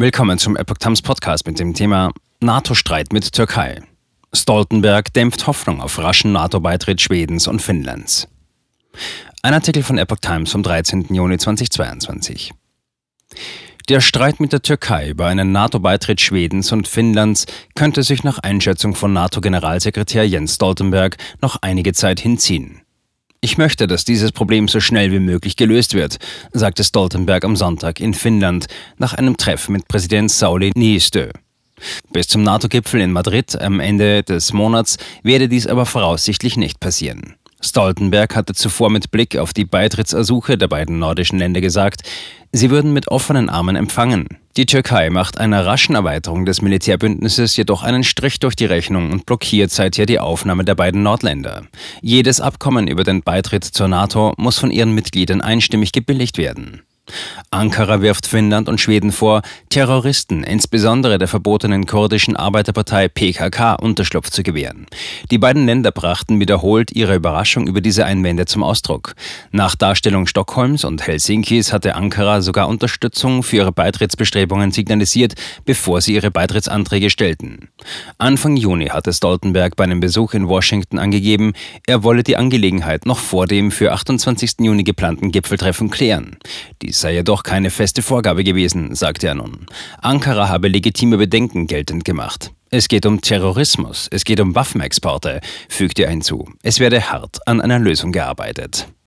Willkommen zum Epoch Times Podcast mit dem Thema NATO-Streit mit Türkei. Stoltenberg dämpft Hoffnung auf raschen NATO-Beitritt Schwedens und Finnlands. Ein Artikel von Epoch Times vom 13. Juni 2022. Der Streit mit der Türkei über einen NATO-Beitritt Schwedens und Finnlands könnte sich nach Einschätzung von NATO-Generalsekretär Jens Stoltenberg noch einige Zeit hinziehen. Ich möchte, dass dieses Problem so schnell wie möglich gelöst wird, sagte Stoltenberg am Sonntag in Finnland nach einem Treffen mit Präsident Sauli Niistö. Bis zum NATO-Gipfel in Madrid am Ende des Monats werde dies aber voraussichtlich nicht passieren. Stoltenberg hatte zuvor mit Blick auf die Beitrittsersuche der beiden nordischen Länder gesagt, sie würden mit offenen Armen empfangen. Die Türkei macht einer raschen Erweiterung des Militärbündnisses jedoch einen Strich durch die Rechnung und blockiert seither die Aufnahme der beiden Nordländer. Jedes Abkommen über den Beitritt zur NATO muss von ihren Mitgliedern einstimmig gebilligt werden. Ankara wirft Finnland und Schweden vor, Terroristen, insbesondere der verbotenen kurdischen Arbeiterpartei PKK, Unterschlupf zu gewähren. Die beiden Länder brachten wiederholt ihre Überraschung über diese Einwände zum Ausdruck. Nach Darstellung Stockholms und Helsinkis hatte Ankara sogar Unterstützung für ihre Beitrittsbestrebungen signalisiert, bevor sie ihre Beitrittsanträge stellten. Anfang Juni hatte Stoltenberg bei einem Besuch in Washington angegeben, er wolle die Angelegenheit noch vor dem für 28. Juni geplanten Gipfeltreffen klären. Dies sei jedoch keine feste Vorgabe gewesen, sagte er nun. Ankara habe legitime Bedenken geltend gemacht. Es geht um Terrorismus, es geht um Waffenexporte, fügte er hinzu. Es werde hart an einer Lösung gearbeitet.